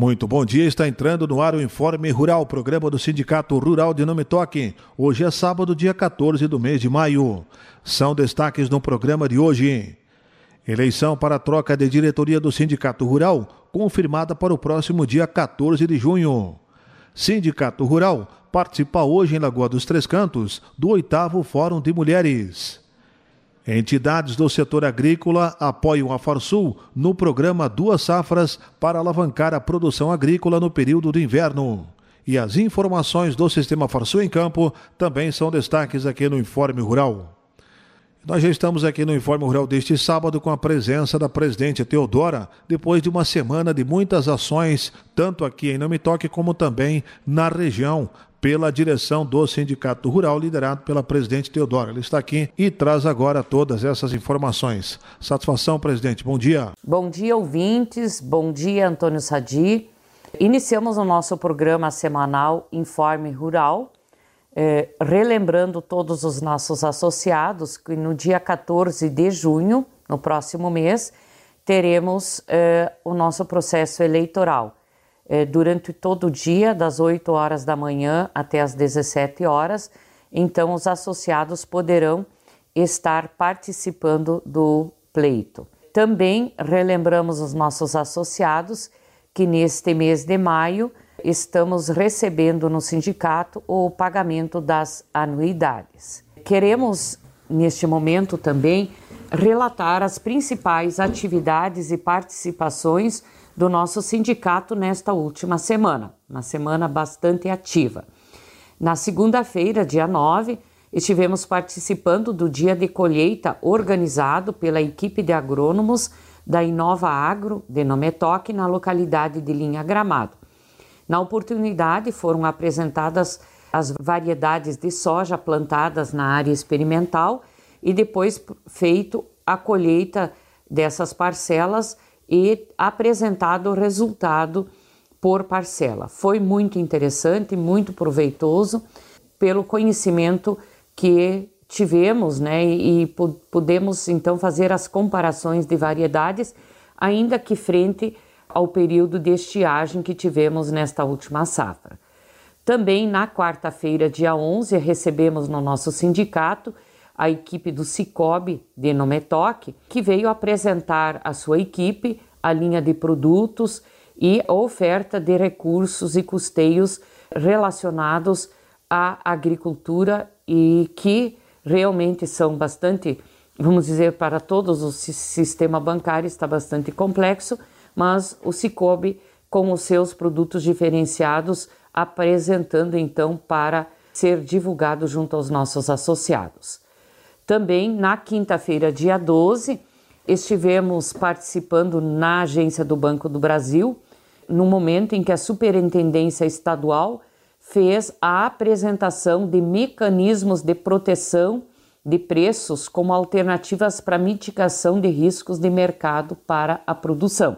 Muito bom dia, está entrando no ar o Informe Rural, programa do Sindicato Rural de Nome Toque. Hoje é sábado, dia 14 do mês de maio. São destaques no programa de hoje. Eleição para a troca de diretoria do Sindicato Rural, confirmada para o próximo dia 14 de junho. Sindicato Rural participa hoje em Lagoa dos Três Cantos do oitavo Fórum de Mulheres. Entidades do setor agrícola apoiam a Farsul no programa Duas Safras para alavancar a produção agrícola no período do inverno. E as informações do Sistema Farsul em Campo também são destaques aqui no Informe Rural. Nós já estamos aqui no Informe Rural deste sábado com a presença da presidente Teodora, depois de uma semana de muitas ações, tanto aqui em Namitoque como também na região, pela direção do Sindicato Rural, liderado pela presidente Teodora. Ela está aqui e traz agora todas essas informações. Satisfação, presidente. Bom dia. Bom dia, ouvintes. Bom dia, Antônio Sadi. Iniciamos o nosso programa semanal Informe Rural, eh, relembrando todos os nossos associados que no dia 14 de junho, no próximo mês, teremos eh, o nosso processo eleitoral é, durante todo o dia, das 8 horas da manhã até as 17 horas. Então, os associados poderão estar participando do pleito. Também relembramos os nossos associados que neste mês de maio estamos recebendo no sindicato o pagamento das anuidades. Queremos, neste momento também, relatar as principais atividades e participações do nosso sindicato nesta última semana, uma semana bastante ativa. Na segunda-feira, dia 9, estivemos participando do dia de colheita organizado pela equipe de agrônomos da Inova Agro de Nometoque na localidade de Linha Gramado. Na oportunidade foram apresentadas as variedades de soja plantadas na área experimental e depois feito a colheita dessas parcelas e apresentado o resultado por parcela. Foi muito interessante, muito proveitoso pelo conhecimento que tivemos, né, e, e pudemos então fazer as comparações de variedades, ainda que frente ao período de estiagem que tivemos nesta última safra. Também na quarta-feira, dia 11, recebemos no nosso sindicato a equipe do Cicobi de Nometoque, que veio apresentar a sua equipe, a linha de produtos e a oferta de recursos e custeios relacionados à agricultura e que realmente são bastante, vamos dizer, para todos o sistema bancário está bastante complexo, mas o Cicobi com os seus produtos diferenciados apresentando então para ser divulgado junto aos nossos associados. Também na quinta-feira, dia 12, estivemos participando na agência do Banco do Brasil, no momento em que a Superintendência Estadual fez a apresentação de mecanismos de proteção de preços como alternativas para mitigação de riscos de mercado para a produção,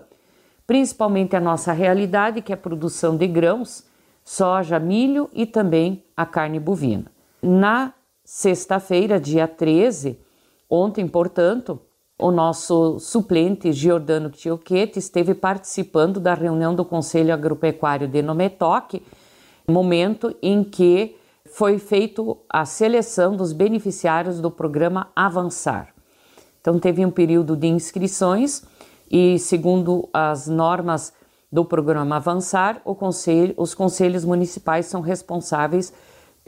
principalmente a nossa realidade, que é a produção de grãos, soja, milho e também a carne bovina. Na sexta-feira, dia 13, ontem, portanto, o nosso suplente Giordano Tioquete esteve participando da reunião do Conselho Agropecuário de Nometoque, momento em que foi feito a seleção dos beneficiários do programa Avançar. Então teve um período de inscrições e, segundo as normas do programa Avançar, conselho, os conselhos municipais são responsáveis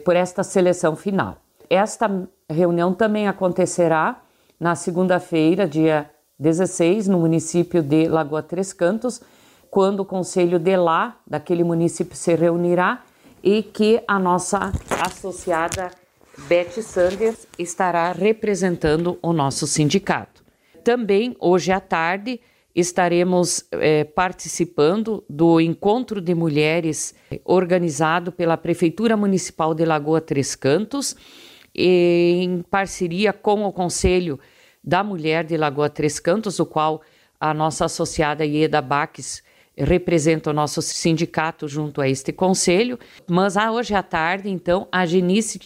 por esta seleção final. Esta reunião também acontecerá na segunda-feira, dia 16, no município de Lagoa Três Cantos, quando o conselho de lá, daquele município, se reunirá e que a nossa associada Beth Sanders estará representando o nosso sindicato. Também hoje à tarde estaremos é, participando do encontro de mulheres organizado pela Prefeitura Municipal de Lagoa Três Cantos em parceria com o Conselho da Mulher de Lagoa Três Cantos, o qual a nossa associada Ieda Baques representa o nosso sindicato junto a este conselho. Mas ah, hoje à tarde, então, a Genice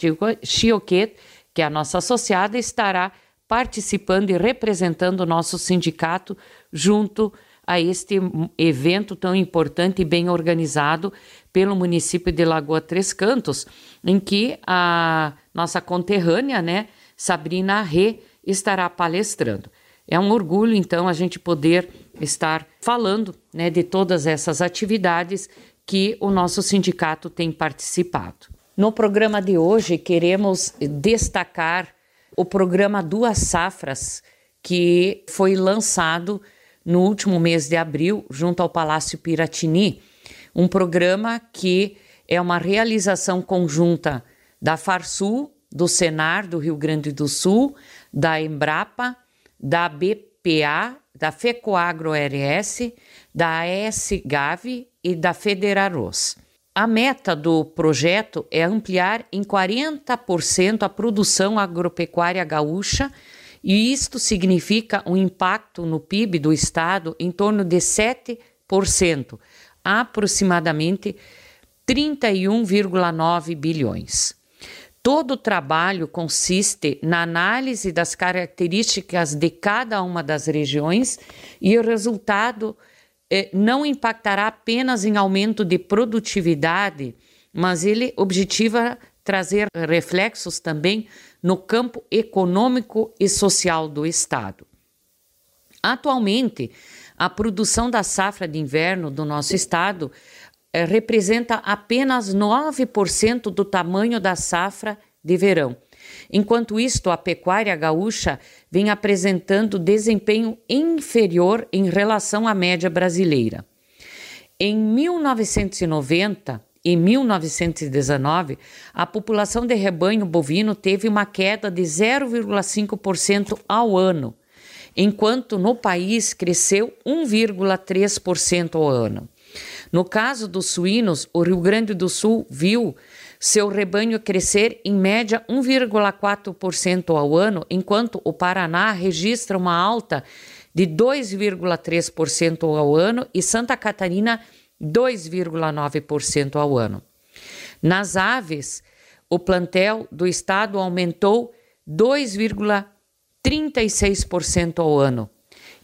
Chioquet, que é a nossa associada, estará participando e representando o nosso sindicato junto a este evento tão importante e bem organizado pelo município de Lagoa Três Cantos, em que a nossa conterrânea, né, Sabrina Rê, estará palestrando. É um orgulho, então, a gente poder estar falando né, de todas essas atividades que o nosso sindicato tem participado. No programa de hoje, queremos destacar o programa Duas Safras, que foi lançado no último mês de abril, junto ao Palácio Piratini, um programa que é uma realização conjunta da Farsul, do Senar do Rio Grande do Sul, da Embrapa, da BPA, da FECOAGRO RS, da AS-GAV e da Federaros. A meta do projeto é ampliar em 40% a produção agropecuária gaúcha, e isto significa um impacto no PIB do estado em torno de 7%, aproximadamente 31,9 bilhões. Todo o trabalho consiste na análise das características de cada uma das regiões e o resultado eh, não impactará apenas em aumento de produtividade, mas ele objetiva trazer reflexos também no campo econômico e social do Estado. Atualmente, a produção da safra de inverno do nosso estado eh, representa apenas 9% do tamanho da safra de verão. Enquanto isto, a pecuária gaúcha vem apresentando desempenho inferior em relação à média brasileira. Em 1990 e 1919, a população de rebanho bovino teve uma queda de 0,5% ao ano, enquanto no país cresceu 1,3% ao ano. No caso dos suínos, o Rio Grande do Sul viu seu rebanho crescer em média 1,4% ao ano, enquanto o Paraná registra uma alta de 2,3% ao ano e Santa Catarina 2,9% ao ano. Nas aves, o plantel do estado aumentou 2,36% ao ano.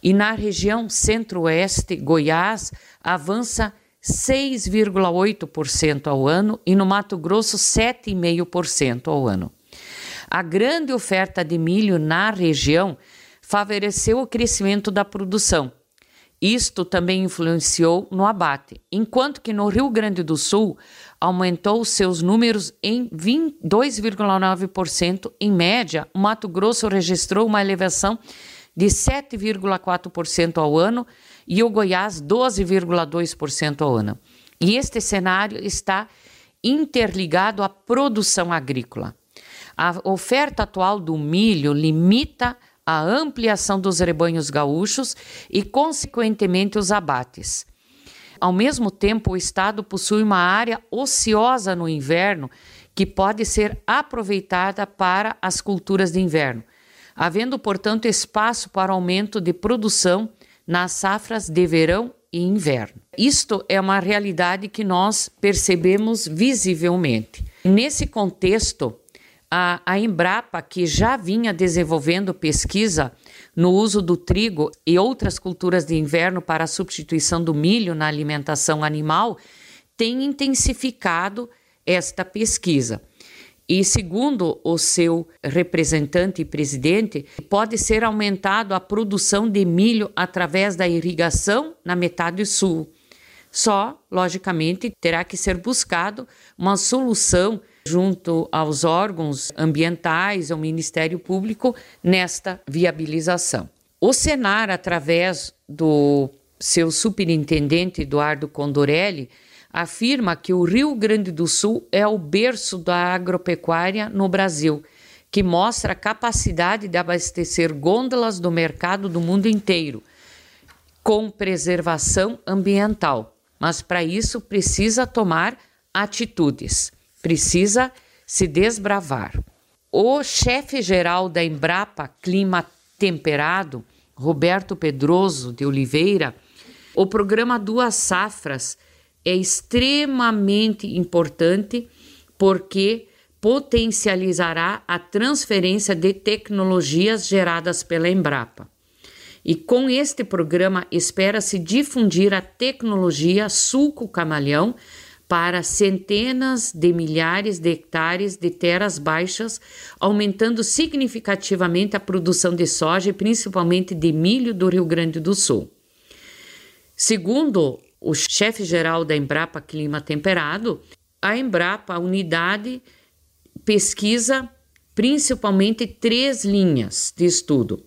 E na região centro-oeste, Goiás avança 6,8% ao ano e no Mato Grosso 7,5% ao ano. A grande oferta de milho na região favoreceu o crescimento da produção. Isto também influenciou no abate, enquanto que no Rio Grande do Sul aumentou seus números em 2,9%. Em média, o Mato Grosso registrou uma elevação de 7,4% ao ano e o Goiás 12,2% ao ano. E este cenário está interligado à produção agrícola. A oferta atual do milho limita a ampliação dos rebanhos gaúchos e, consequentemente, os abates. Ao mesmo tempo, o Estado possui uma área ociosa no inverno que pode ser aproveitada para as culturas de inverno, havendo, portanto, espaço para aumento de produção nas safras de verão e inverno. Isto é uma realidade que nós percebemos visivelmente. Nesse contexto, a, a Embrapa, que já vinha desenvolvendo pesquisa no uso do trigo e outras culturas de inverno para a substituição do milho na alimentação animal, tem intensificado esta pesquisa. E, segundo o seu representante e presidente, pode ser aumentado a produção de milho através da irrigação na metade sul. Só, logicamente, terá que ser buscado uma solução junto aos órgãos ambientais, ao Ministério Público, nesta viabilização. O Senar, através do seu superintendente Eduardo Condorelli, afirma que o Rio Grande do Sul é o berço da agropecuária no Brasil, que mostra a capacidade de abastecer gôndolas do mercado do mundo inteiro, com preservação ambiental. Mas para isso precisa tomar atitudes, precisa se desbravar. O chefe geral da Embrapa Clima Temperado, Roberto Pedroso de Oliveira, o programa Duas Safras é extremamente importante porque potencializará a transferência de tecnologias geradas pela Embrapa. E com este programa espera-se difundir a tecnologia sulco camaleão para centenas de milhares de hectares de terras baixas, aumentando significativamente a produção de soja e principalmente de milho do Rio Grande do Sul. Segundo o chefe geral da Embrapa Clima Temperado, a Embrapa, a unidade, pesquisa principalmente três linhas de estudo.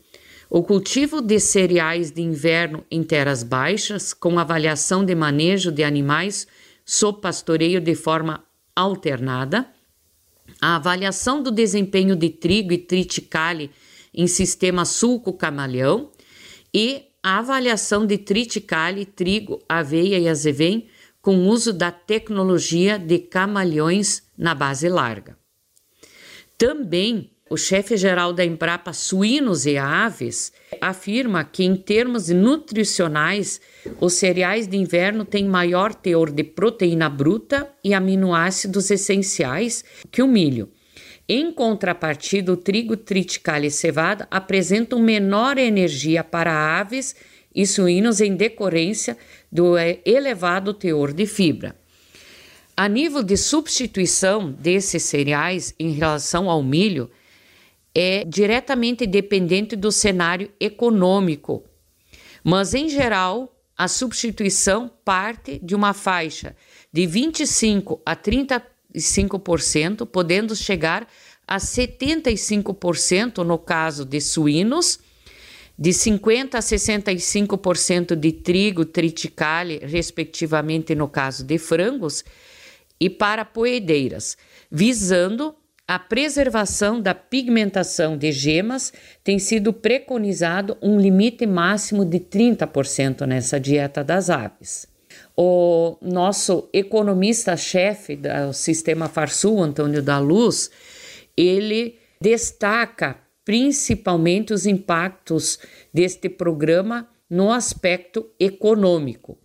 O cultivo de cereais de inverno em terras baixas, com avaliação de manejo de animais sob pastoreio de forma alternada, a avaliação do desempenho de trigo e triticale em sistema sulco-camaleão e a avaliação de triticale, trigo, aveia e azevém com uso da tecnologia de camaleões na base larga. Também o chefe-geral da Embrapa Suínos e Aves afirma que, em termos nutricionais, os cereais de inverno têm maior teor de proteína bruta e aminoácidos essenciais que o milho. Em contrapartida, o trigo, triticale e cevada apresentam menor energia para aves e suínos em decorrência do elevado teor de fibra. A nível de substituição desses cereais em relação ao milho, é diretamente dependente do cenário econômico, mas em geral a substituição parte de uma faixa de 25 a 35%, podendo chegar a 75% no caso de suínos, de 50 a 65% de trigo, triticale, respectivamente no caso de frangos, e para poedeiras, visando a preservação da pigmentação de gemas tem sido preconizado um limite máximo de 30% nessa dieta das aves. O nosso economista-chefe do sistema Farsul, Antônio da Luz, ele destaca principalmente os impactos deste programa no aspecto econômico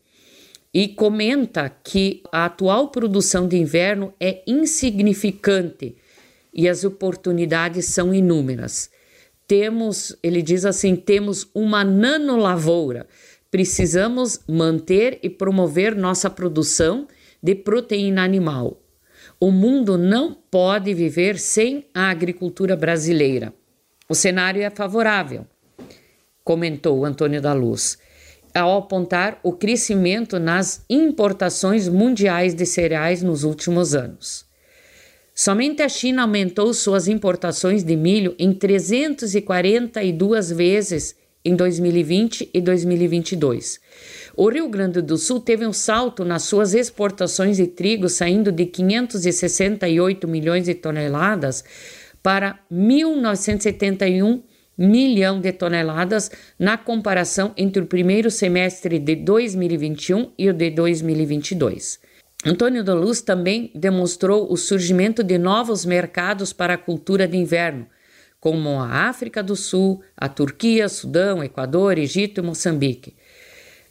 e comenta que a atual produção de inverno é insignificante e as oportunidades são inúmeras. Temos, ele diz assim, temos uma nanolavoura. Precisamos manter e promover nossa produção de proteína animal. O mundo não pode viver sem a agricultura brasileira. O cenário é favorável, comentou Antônio da Luz, ao apontar o crescimento nas importações mundiais de cereais nos últimos anos. Somente a China aumentou suas importações de milho em 342 vezes em 2020 e 2022. O Rio Grande do Sul teve um salto nas suas exportações de trigo, saindo de 568 milhões de toneladas para 1.971 milhão de toneladas na comparação entre o primeiro semestre de 2021 e o de 2022. Antônio da Luz também demonstrou o surgimento de novos mercados para a cultura de inverno, como a África do Sul, a Turquia, Sudão, Equador, Egito e Moçambique,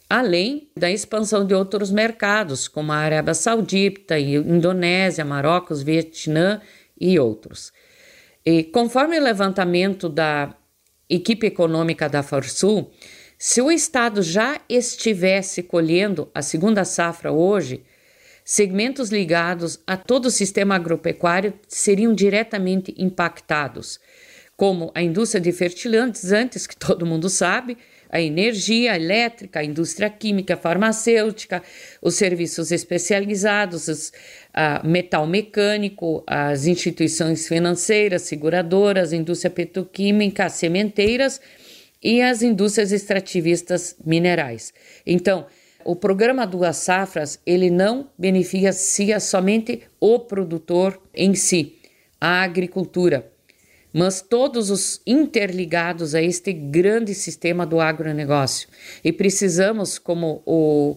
além da expansão de outros mercados, como a Arábia Saudita, Indonésia, Marrocos, Vietnã e outros. E conforme o levantamento da equipe econômica da Farsul, se o Estado já estivesse colhendo a segunda safra hoje, segmentos ligados a todo o sistema agropecuário seriam diretamente impactados, como a indústria de fertilizantes, que todo mundo sabe, a energia elétrica, a indústria química, farmacêutica, os serviços especializados, os, a metal mecânico, as instituições financeiras, seguradoras, a indústria petroquímica, as sementeiras e as indústrias extrativistas minerais. Então, o programa Duas Safras, ele não beneficia somente o produtor em si, a agricultura, mas todos os interligados a este grande sistema do agronegócio. E precisamos, como o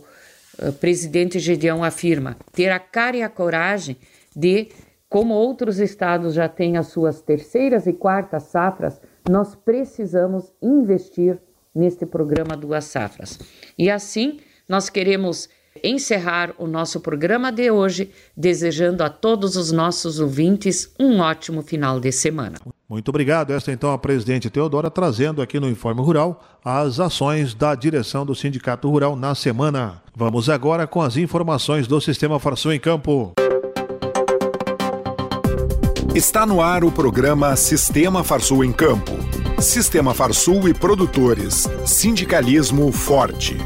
eh, presidente Gedeão afirma, ter a cara e a coragem de, como outros estados já têm as suas terceiras e quartas safras, nós precisamos investir neste programa Duas Safras. E assim, nós queremos encerrar o nosso programa de hoje, desejando a todos os nossos ouvintes um ótimo final de semana. Muito obrigado. Esta então a presidente Teodora trazendo aqui no Informe Rural as ações da direção do Sindicato Rural na semana. Vamos agora com as informações do Sistema Farsul em Campo. Está no ar o programa Sistema Farsul em Campo. Sistema Farsul e produtores. Sindicalismo forte.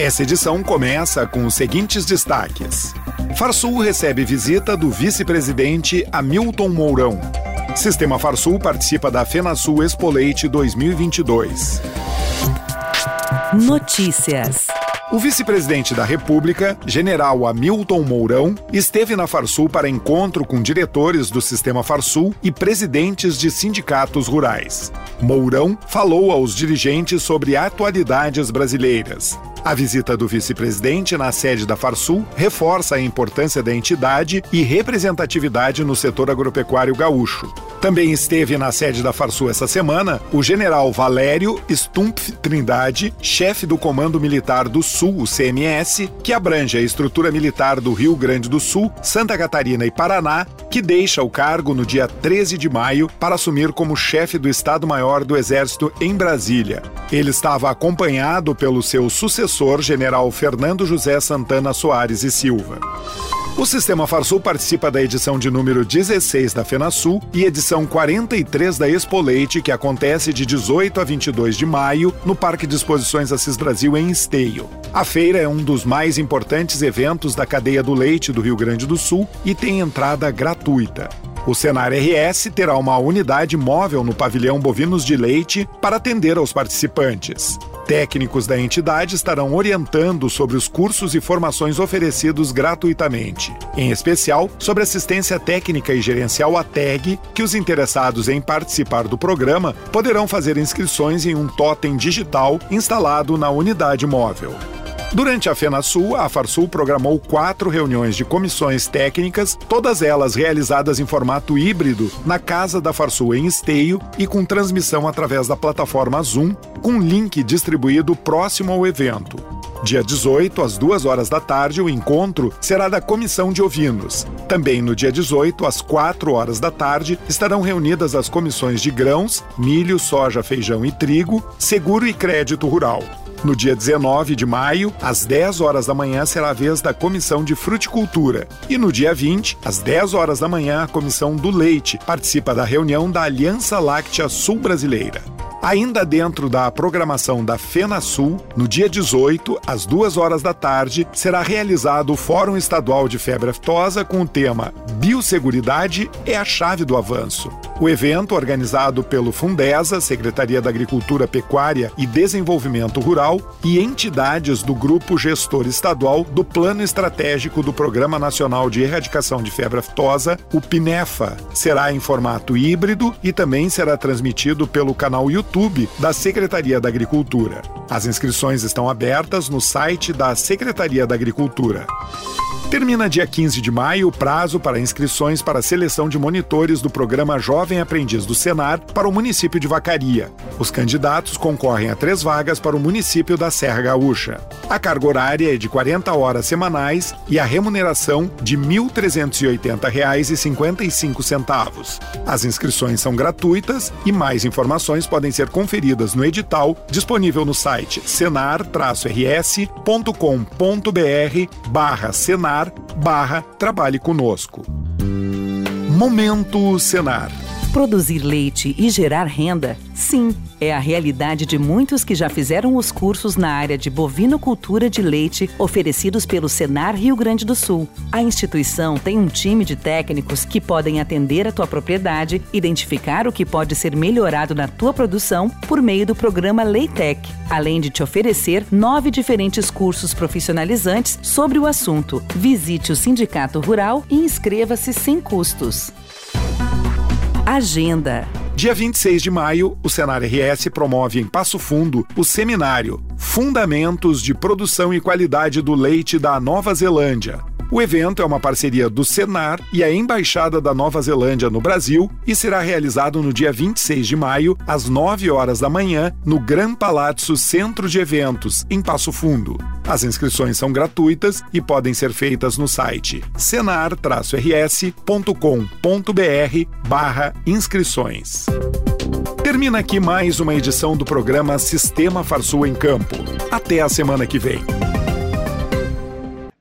Essa edição começa com os seguintes destaques. Farsul recebe visita do vice-presidente Hamilton Mourão. Sistema Farsul participa da FenaSul Expoleite 2022. Notícias. O vice-presidente da República, general Hamilton Mourão, esteve na Farsul para encontro com diretores do sistema Farsul e presidentes de sindicatos rurais. Mourão falou aos dirigentes sobre atualidades brasileiras. A visita do vice-presidente na sede da Farsul reforça a importância da entidade e representatividade no setor agropecuário gaúcho. Também esteve na sede da Farsul essa semana o general Valério Stumpf Trindade, chefe do Comando Militar do Sul, o CMS, que abrange a estrutura militar do Rio Grande do Sul, Santa Catarina e Paraná, que deixa o cargo no dia 13 de maio para assumir como chefe do Estado-Maior do Exército em Brasília. Ele estava acompanhado pelo seu sucessor, general Fernando José Santana Soares e Silva. O Sistema Farsul participa da edição de número 16 da FenaSul e edição 43 da Expo Leite, que acontece de 18 a 22 de maio no Parque de Exposições Assis Brasil, em Esteio. A feira é um dos mais importantes eventos da cadeia do leite do Rio Grande do Sul e tem entrada gratuita. O Senar RS terá uma unidade móvel no pavilhão Bovinos de Leite para atender aos participantes. Técnicos da entidade estarão orientando sobre os cursos e formações oferecidos gratuitamente, em especial sobre assistência técnica e gerencial ATEG, que os interessados em participar do programa poderão fazer inscrições em um totem digital instalado na unidade móvel. Durante a FenaSul, a Farsul programou quatro reuniões de comissões técnicas, todas elas realizadas em formato híbrido na casa da Farsul em Esteio e com transmissão através da plataforma Zoom, com link distribuído próximo ao evento. Dia 18, às 2 horas da tarde, o encontro será da Comissão de Ovinos. Também no dia 18, às 4 horas da tarde, estarão reunidas as comissões de grãos, milho, soja, feijão e trigo, seguro e crédito rural. No dia 19 de maio, às 10 horas da manhã, será a vez da Comissão de Fruticultura. E no dia 20, às 10 horas da manhã, a Comissão do Leite participa da reunião da Aliança Láctea Sul Brasileira. Ainda dentro da programação da FenaSul, no dia 18, às 2 horas da tarde, será realizado o Fórum Estadual de Febre Aftosa com o tema Biosseguridade é a chave do avanço. O evento, organizado pelo Fundesa, Secretaria da Agricultura, Pecuária e Desenvolvimento Rural, e entidades do Grupo Gestor Estadual do Plano Estratégico do Programa Nacional de Erradicação de Febre Aftosa, o PINEFA, será em formato híbrido e também será transmitido pelo canal YouTube da Secretaria da Agricultura. As inscrições estão abertas no site da Secretaria da Agricultura. Termina dia 15 de maio o prazo para inscrições para a seleção de monitores do programa Jovem Aprendiz do Senar para o município de Vacaria. Os candidatos concorrem a três vagas para o município da Serra Gaúcha. A carga horária é de 40 horas semanais e a remuneração de R$ 1.380,55. As inscrições são gratuitas e mais informações podem ser conferidas no edital disponível no site senar-rs.com.br barra senar barra Trabalhe Conosco. Momento Senar. Produzir leite e gerar renda, sim, é a realidade de muitos que já fizeram os cursos na área de bovinocultura de leite oferecidos pelo Senar Rio Grande do Sul. A instituição tem um time de técnicos que podem atender a tua propriedade, identificar o que pode ser melhorado na tua produção por meio do programa Leitec, além de te oferecer nove diferentes cursos profissionalizantes sobre o assunto. Visite o Sindicato Rural e inscreva-se sem custos. Agenda. Dia 26 de maio, o Senar RS promove em Passo Fundo o seminário Fundamentos de Produção e Qualidade do Leite da Nova Zelândia. O evento é uma parceria do Senar e a Embaixada da Nova Zelândia no Brasil e será realizado no dia 26 de maio, às 9 horas da manhã, no Gran Palazzo Centro de Eventos, em Passo Fundo. As inscrições são gratuitas e podem ser feitas no site senar-rs.com.br barra inscrições. Termina aqui mais uma edição do programa Sistema Farsul em Campo. Até a semana que vem.